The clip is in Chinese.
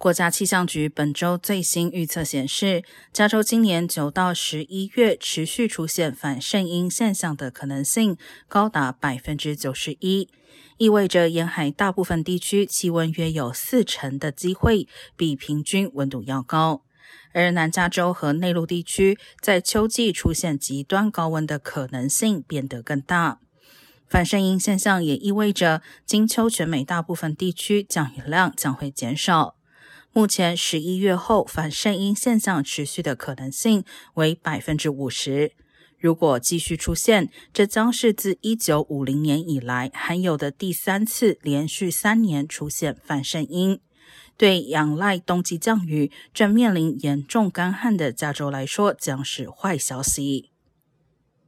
国家气象局本周最新预测显示，加州今年九到十一月持续出现反圣婴现象的可能性高达百分之九十一，意味着沿海大部分地区气温约有四成的机会比平均温度要高，而南加州和内陆地区在秋季出现极端高温的可能性变得更大。反圣婴现象也意味着金秋全美大部分地区降雨量将会减少。目前十一月后反圣婴现象持续的可能性为百分之五十。如果继续出现，这将是自一九五零年以来罕有的第三次连续三年出现反圣婴。对仰赖冬季降雨、正面临严重干旱的加州来说，将是坏消息。